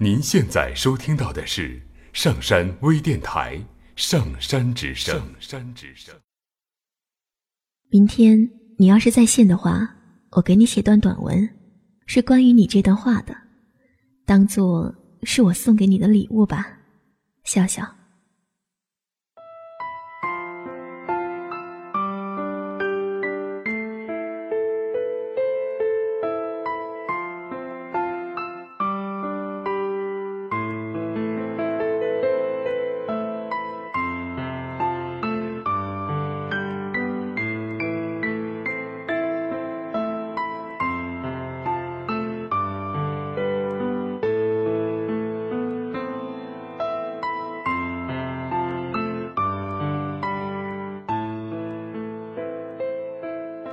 您现在收听到的是上山微电台《上山之声》。上山之声。明天你要是在线的话，我给你写段短文，是关于你这段话的，当做是我送给你的礼物吧，笑笑。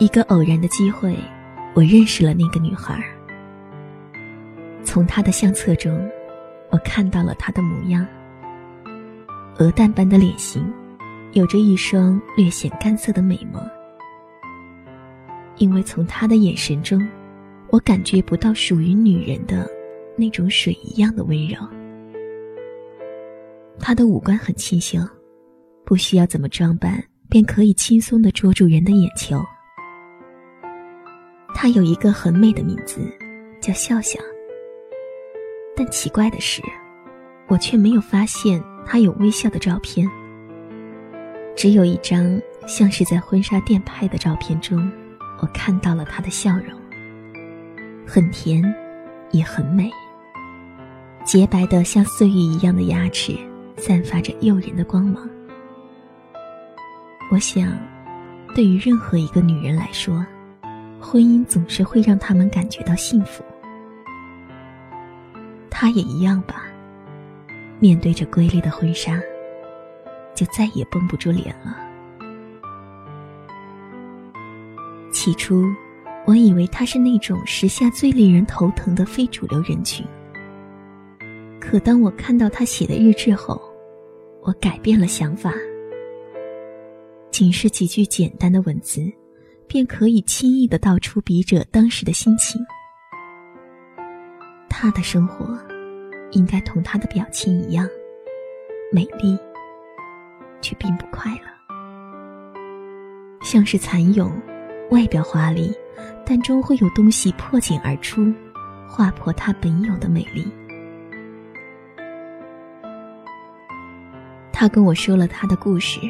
一个偶然的机会，我认识了那个女孩。从她的相册中，我看到了她的模样：鹅蛋般的脸型，有着一双略显干涩的美眸。因为从她的眼神中，我感觉不到属于女人的那种水一样的温柔。她的五官很清秀，不需要怎么装扮，便可以轻松的捉住人的眼球。她有一个很美的名字，叫笑笑。但奇怪的是，我却没有发现她有微笑的照片。只有一张像是在婚纱店拍的照片中，我看到了她的笑容，很甜，也很美。洁白的像碎玉一样的牙齿，散发着诱人的光芒。我想，对于任何一个女人来说，婚姻总是会让他们感觉到幸福，他也一样吧。面对着瑰丽的婚纱，就再也绷不住脸了。起初，我以为他是那种时下最令人头疼的非主流人群。可当我看到他写的日志后，我改变了想法。仅是几句简单的文字。便可以轻易的道出笔者当时的心情。他的生活，应该同他的表情一样，美丽，却并不快乐。像是蚕蛹，外表华丽，但终会有东西破茧而出，划破它本有的美丽。他跟我说了他的故事，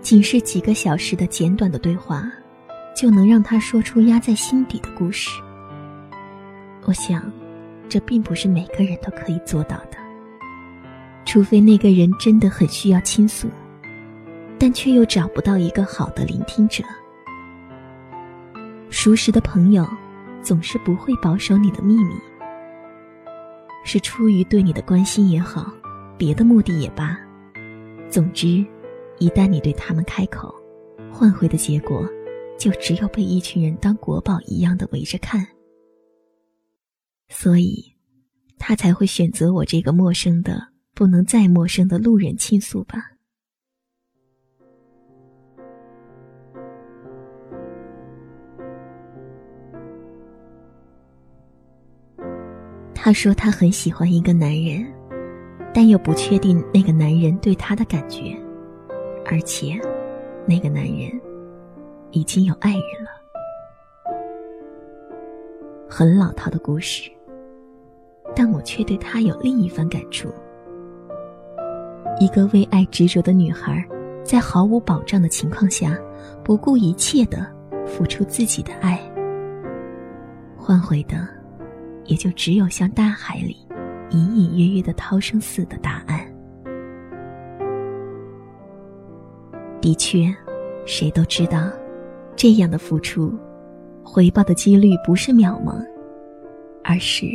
仅是几个小时的简短的对话。就能让他说出压在心底的故事。我想，这并不是每个人都可以做到的，除非那个人真的很需要倾诉，但却又找不到一个好的聆听者。熟识的朋友总是不会保守你的秘密，是出于对你的关心也好，别的目的也罢，总之，一旦你对他们开口，换回的结果。就只有被一群人当国宝一样的围着看，所以，他才会选择我这个陌生的不能再陌生的路人倾诉吧。他说他很喜欢一个男人，但又不确定那个男人对他的感觉，而且，那个男人。已经有爱人了，很老套的故事，但我却对他有另一番感触。一个为爱执着的女孩，在毫无保障的情况下，不顾一切的付出自己的爱，换回的，也就只有像大海里隐隐约约的涛声似的答案。的确，谁都知道。这样的付出，回报的几率不是渺茫，而是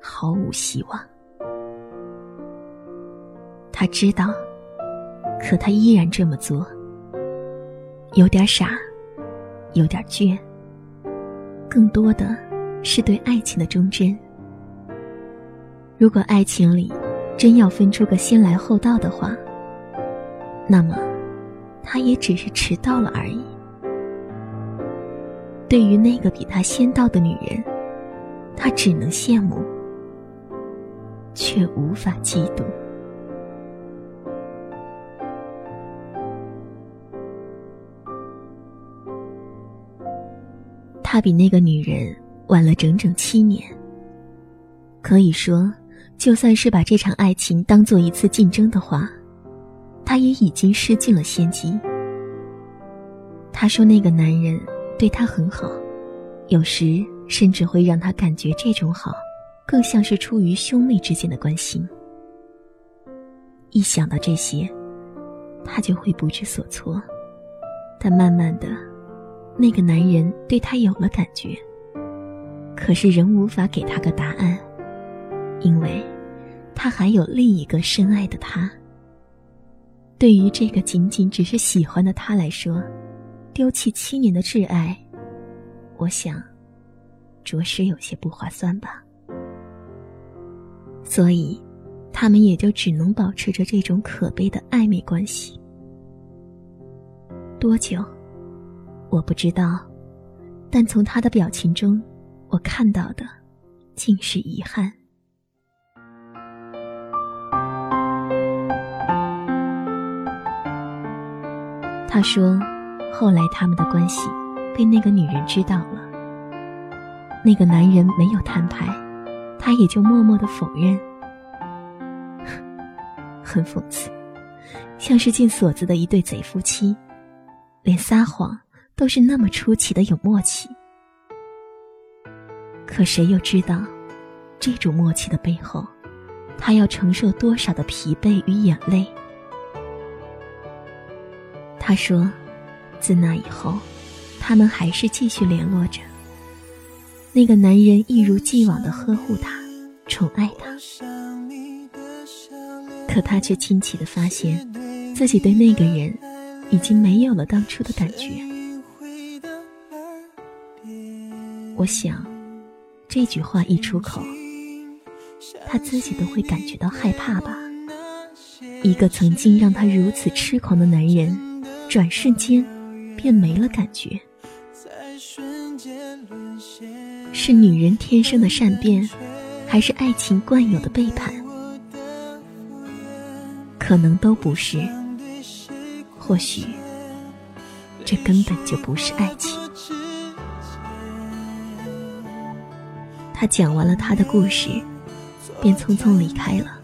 毫无希望。他知道，可他依然这么做，有点傻，有点倔，更多的是对爱情的忠贞。如果爱情里真要分出个先来后到的话，那么他也只是迟到了而已。对于那个比他先到的女人，他只能羡慕，却无法嫉妒。他比那个女人晚了整整七年。可以说，就算是把这场爱情当做一次竞争的话，他也已经失尽了先机。他说那个男人对他很好，有时甚至会让他感觉这种好，更像是出于兄妹之间的关心。一想到这些，他就会不知所措。但慢慢的，那个男人对他有了感觉，可是仍无法给他个答案。因为，他还有另一个深爱的他。对于这个仅仅只是喜欢的他来说，丢弃七年的挚爱，我想，着实有些不划算吧。所以，他们也就只能保持着这种可悲的暧昧关系。多久，我不知道，但从他的表情中，我看到的，竟是遗憾。他说：“后来他们的关系被那个女人知道了。那个男人没有摊牌，他也就默默的否认。很讽刺，像是进锁子的一对贼夫妻，连撒谎都是那么出奇的有默契。可谁又知道，这种默契的背后，他要承受多少的疲惫与眼泪？”他说：“自那以后，他们还是继续联络着。那个男人一如既往的呵护她，宠爱她。可他却惊奇的发现，自己对那个人已经没有了当初的感觉。我想，这句话一出口，他自己都会感觉到害怕吧。一个曾经让他如此痴狂的男人。”转瞬间，便没了感觉。是女人天生的善变，还是爱情惯有的背叛？可能都不是。或许，这根本就不是爱情。他讲完了他的故事，便匆匆离开了。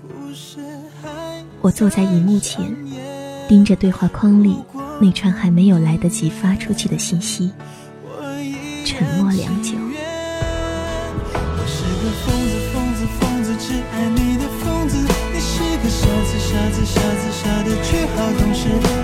我坐在荧幕前，盯着对话框里。那串还没有来得及发出去的信息，沉默良久。我是个疯子，疯子，疯子，只爱你的疯子。你是个傻子，傻子，傻子，傻的却好懂事。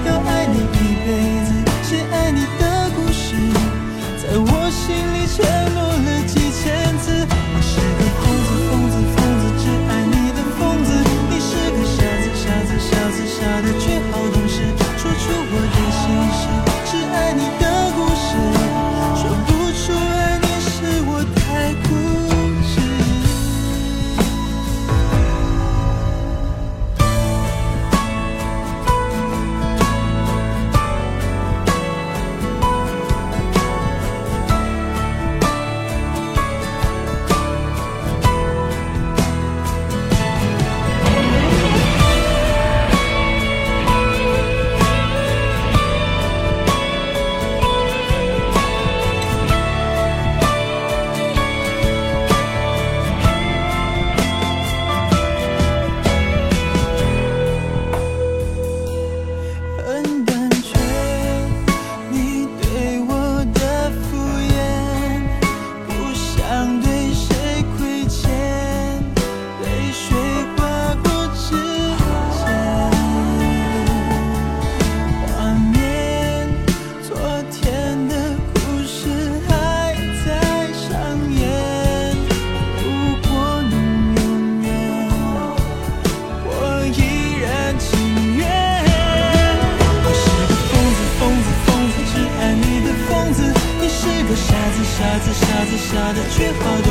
下的句号。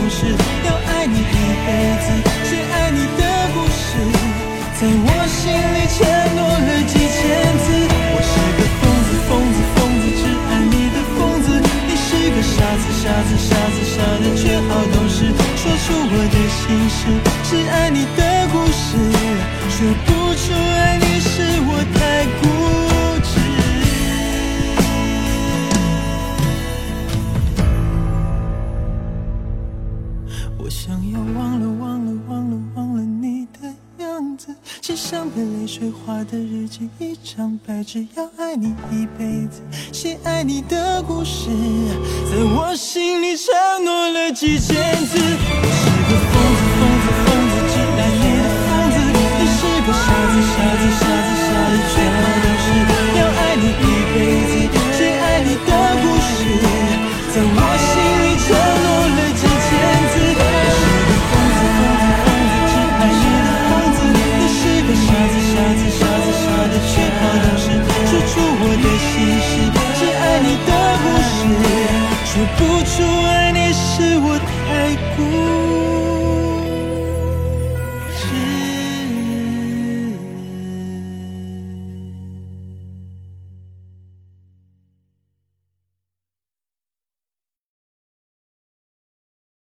想要忘了忘了忘了忘了你的样子，写上被泪水画的日记，一张白纸，要爱你一辈子，写爱你的故事，在我心里承诺了几千次。我是个疯子。